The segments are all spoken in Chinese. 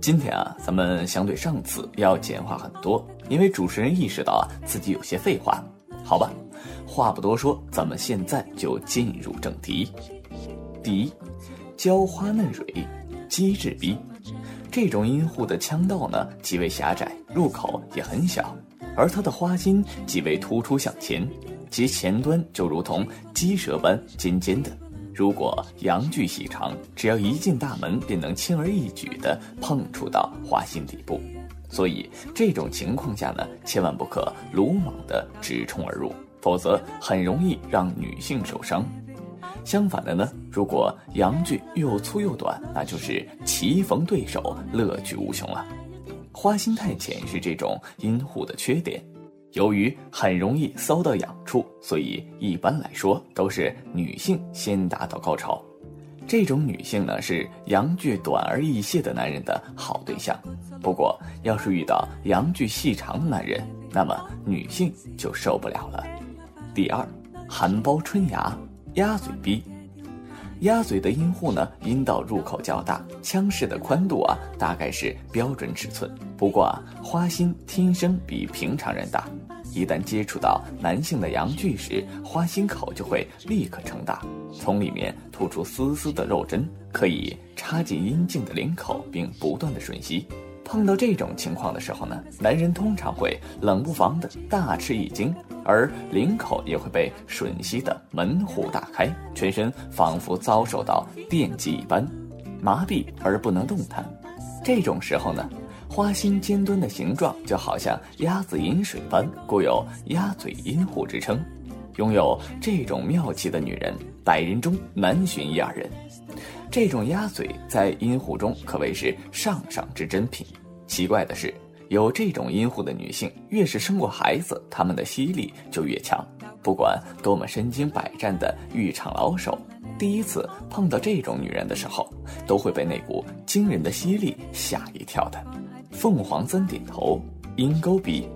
今天啊，咱们相对上次要简化很多，因为主持人意识到啊自己有些废话。好吧，话不多说，咱们现在就进入正题。第一，娇花嫩蕊，机智逼。这种阴户的腔道呢极为狭窄，入口也很小，而它的花心极为突出向前，其前端就如同鸡舌般尖尖的。如果阳具细长，只要一进大门，便能轻而易举地碰触到花心底部。所以这种情况下呢，千万不可鲁莽地直冲而入，否则很容易让女性受伤。相反的呢，如果阳具又粗又短，那就是棋逢对手，乐趣无穷了。花心太浅是这种阴户的缺点。由于很容易搔到痒处，所以一般来说都是女性先达到高潮。这种女性呢是阳具短而易泄的男人的好对象。不过，要是遇到阳具细长的男人，那么女性就受不了了。第二，含苞春芽，鸭嘴逼。鸭嘴的阴户呢，阴道入口较大，腔室的宽度啊，大概是标准尺寸。不过啊，花心天生比平常人大，一旦接触到男性的阳具时，花心口就会立刻撑大，从里面吐出丝丝的肉针，可以插进阴茎的领口，并不断的吮吸。碰到这种情况的时候呢，男人通常会冷不防的大吃一惊，而领口也会被吮吸的门户大开，全身仿佛遭受到电击一般，麻痹而不能动弹。这种时候呢，花心尖端的形状就好像鸭子饮水般，故有鸭嘴阴户之称。拥有这种妙器的女人，百人中难寻一二人。这种鸭嘴在阴户中可谓是上上之珍品。奇怪的是，有这种阴户的女性，越是生过孩子，她们的吸力就越强。不管多么身经百战的浴场老手，第一次碰到这种女人的时候，都会被那股惊人的吸力吓一跳的。凤凰三点头，阴沟鼻，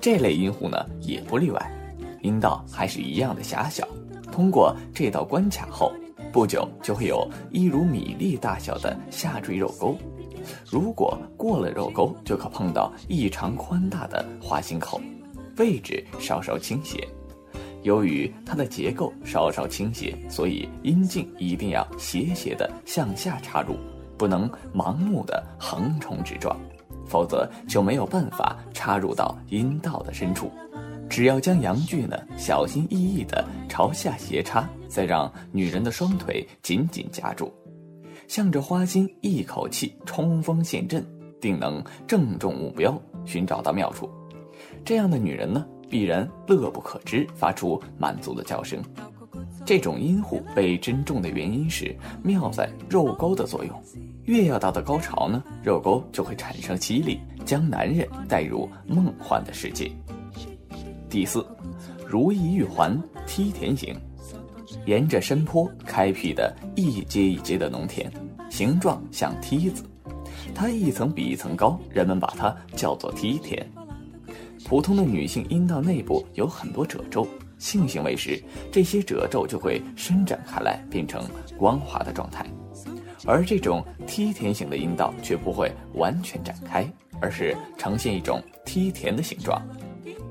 这类阴户呢也不例外，阴道还是一样的狭小。通过这道关卡后。不久就会有一如米粒大小的下坠肉沟，如果过了肉沟，就可碰到异常宽大的花心口，位置稍稍倾斜。由于它的结构稍稍倾斜，所以阴茎一定要斜斜的向下插入，不能盲目的横冲直撞，否则就没有办法插入到阴道的深处。只要将阳具呢小心翼翼地朝下斜插，再让女人的双腿紧紧夹住，向着花心一口气冲锋陷阵，定能正中目标，寻找到妙处。这样的女人呢，必然乐不可支，发出满足的叫声。这种阴户被珍重的原因是妙在肉沟的作用，越要到的高潮呢，肉沟就会产生吸力，将男人带入梦幻的世界。第四，如意玉环梯田型，沿着山坡开辟的一阶一阶的农田，形状像梯子，它一层比一层高，人们把它叫做梯田。普通的女性阴道内部有很多褶皱，性行为时这些褶皱就会伸展开来，变成光滑的状态，而这种梯田型的阴道却不会完全展开，而是呈现一种梯田的形状。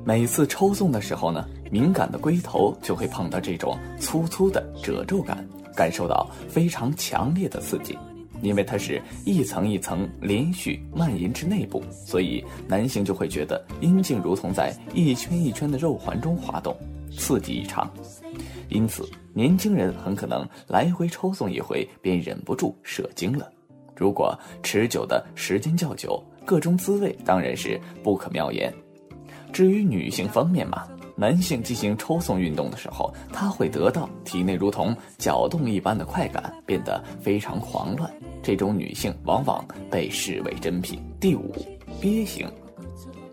每次抽送的时候呢，敏感的龟头就会碰到这种粗粗的褶皱感，感受到非常强烈的刺激。因为它是一层一层连续蔓延至内部，所以男性就会觉得阴茎如同在一圈一圈的肉环中滑动，刺激异常。因此，年轻人很可能来回抽送一回便忍不住射精了。如果持久的时间较久，各种滋味当然是不可妙言。至于女性方面嘛，男性进行抽送运动的时候，他会得到体内如同搅动一般的快感，变得非常狂乱。这种女性往往被视为珍品。第五，鳖形，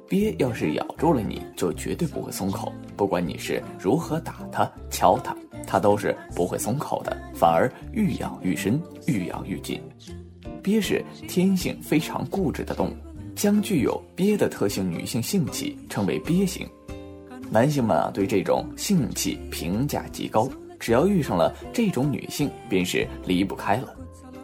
鳖要是咬住了你，就绝对不会松口，不管你是如何打它、敲它，它都是不会松口的，反而愈咬愈深，愈咬愈紧。鳖是天性非常固执的动物，将具有鳖的特性女性性器称为憋型。男性们啊，对这种性器评价极高，只要遇上了这种女性，便是离不开了。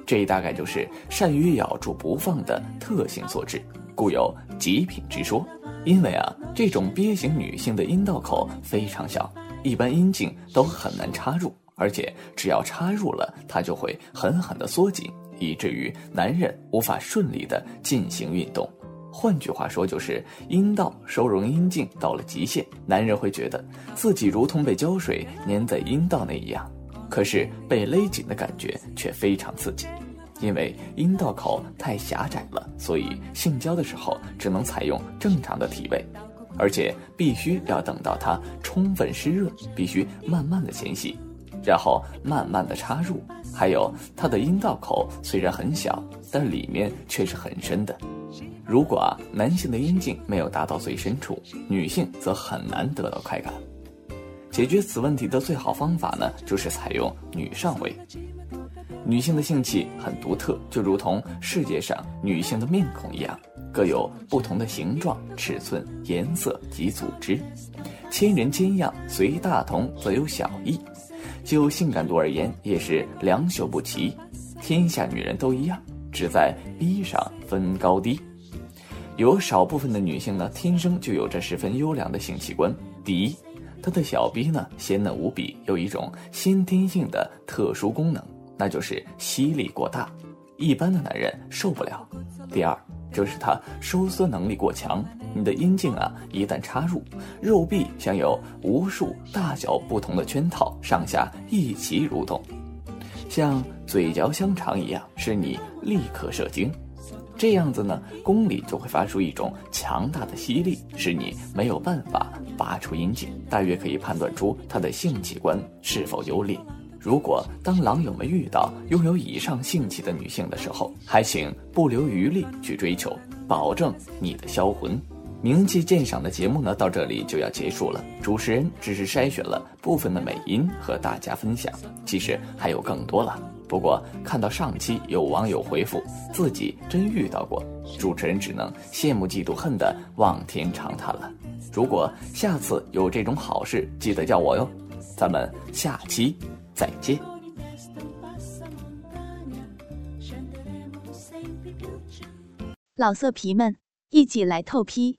这大概就是善于咬住不放的特性所致。故有极品之说，因为啊，这种憋型女性的阴道口非常小，一般阴茎都很难插入，而且只要插入了，它就会狠狠地缩紧，以至于男人无法顺利地进行运动。换句话说，就是阴道收容阴茎到了极限，男人会觉得自己如同被胶水粘在阴道内一样，可是被勒紧的感觉却非常刺激。因为阴道口太狭窄了，所以性交的时候只能采用正常的体位，而且必须要等到它充分湿润，必须慢慢的前戏，然后慢慢的插入。还有它的阴道口虽然很小，但里面却是很深的。如果啊男性的阴茎没有达到最深处，女性则很难得到快感。解决此问题的最好方法呢，就是采用女上位。女性的性器很独特，就如同世界上女性的面孔一样，各有不同的形状、尺寸、颜色及组织。千人千样，随大同则有小异。就性感度而言，也是两朽不齐。天下女人都一样，只在逼上分高低。有少部分的女性呢，天生就有着十分优良的性器官。第一，她的小逼呢鲜嫩无比，有一种先天性的特殊功能。那就是吸力过大，一般的男人受不了。第二，就是它收缩能力过强，你的阴茎啊，一旦插入，肉壁像有无数大小不同的圈套，上下一起蠕动，像嘴嚼香肠一样，使你立刻射精。这样子呢，宫里就会发出一种强大的吸力，使你没有办法拔出阴茎，大约可以判断出他的性器官是否优劣。如果当狼友们遇到拥有以上性器的女性的时候，还请不留余力去追求，保证你的销魂。名气鉴赏的节目呢，到这里就要结束了。主持人只是筛选了部分的美音和大家分享，其实还有更多了。不过看到上期有网友回复自己真遇到过，主持人只能羡慕嫉妒恨的望天长叹了。如果下次有这种好事，记得叫我哟。咱们下期。再见。老色皮们，一起来透批！